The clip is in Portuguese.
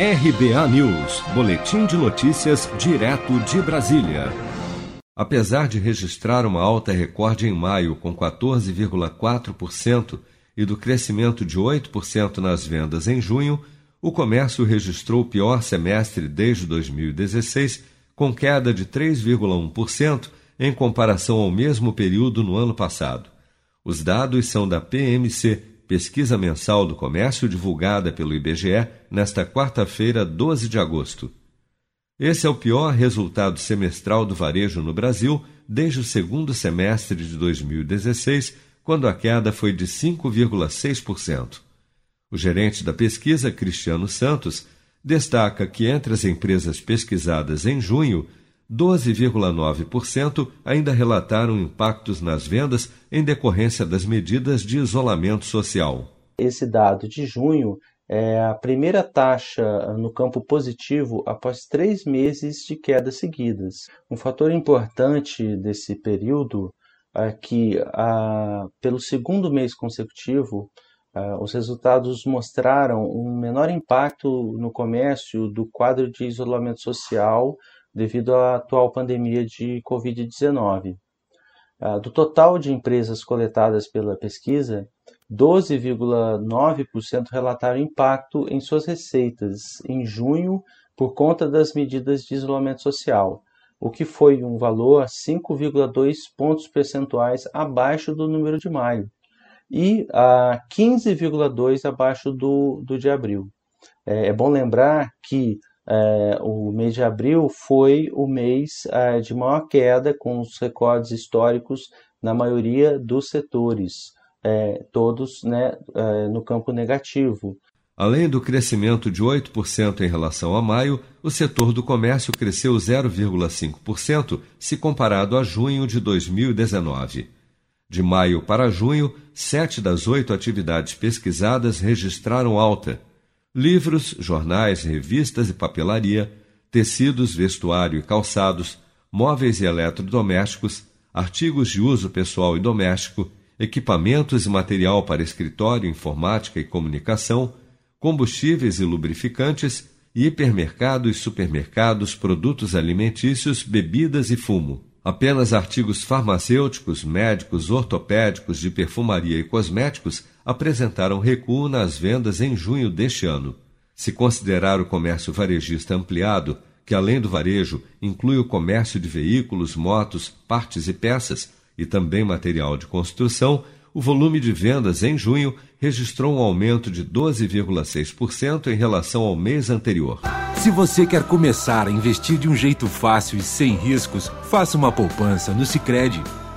RBA News, Boletim de Notícias, direto de Brasília. Apesar de registrar uma alta recorde em maio, com 14,4%, e do crescimento de 8% nas vendas em junho, o comércio registrou o pior semestre desde 2016, com queda de 3,1% em comparação ao mesmo período no ano passado. Os dados são da PMC, pesquisa mensal do comércio divulgada pelo IBGE nesta quarta-feira, 12 de agosto. Esse é o pior resultado semestral do varejo no Brasil desde o segundo semestre de 2016, quando a queda foi de 5,6%. O gerente da pesquisa, Cristiano Santos, destaca que entre as empresas pesquisadas em junho, 12,9% ainda relataram impactos nas vendas em decorrência das medidas de isolamento social. Esse dado de junho é a primeira taxa no campo positivo após três meses de quedas seguidas. Um fator importante desse período é que, pelo segundo mês consecutivo, os resultados mostraram um menor impacto no comércio do quadro de isolamento social devido à atual pandemia de Covid-19. Ah, do total de empresas coletadas pela pesquisa, 12,9% relataram impacto em suas receitas em junho por conta das medidas de isolamento social, o que foi um valor 5,2 pontos percentuais abaixo do número de maio e a 15,2 abaixo do, do de abril. É, é bom lembrar que é, o mês de abril foi o mês é, de maior queda, com os recordes históricos na maioria dos setores, é, todos né, no campo negativo. Além do crescimento de 8% em relação a maio, o setor do comércio cresceu 0,5% se comparado a junho de 2019. De maio para junho, sete das oito atividades pesquisadas registraram alta, livros, jornais, revistas e papelaria, tecidos, vestuário e calçados, móveis e eletrodomésticos, artigos de uso pessoal e doméstico, equipamentos e material para escritório, informática e comunicação, combustíveis e lubrificantes, hipermercados, supermercados, produtos alimentícios, bebidas e fumo. Apenas artigos farmacêuticos, médicos, ortopédicos, de perfumaria e cosméticos apresentaram recuo nas vendas em junho deste ano. Se considerar o comércio varejista ampliado, que além do varejo inclui o comércio de veículos, motos, partes e peças e também material de construção, o volume de vendas em junho registrou um aumento de 12,6% em relação ao mês anterior. Se você quer começar a investir de um jeito fácil e sem riscos, faça uma poupança no Sicredi.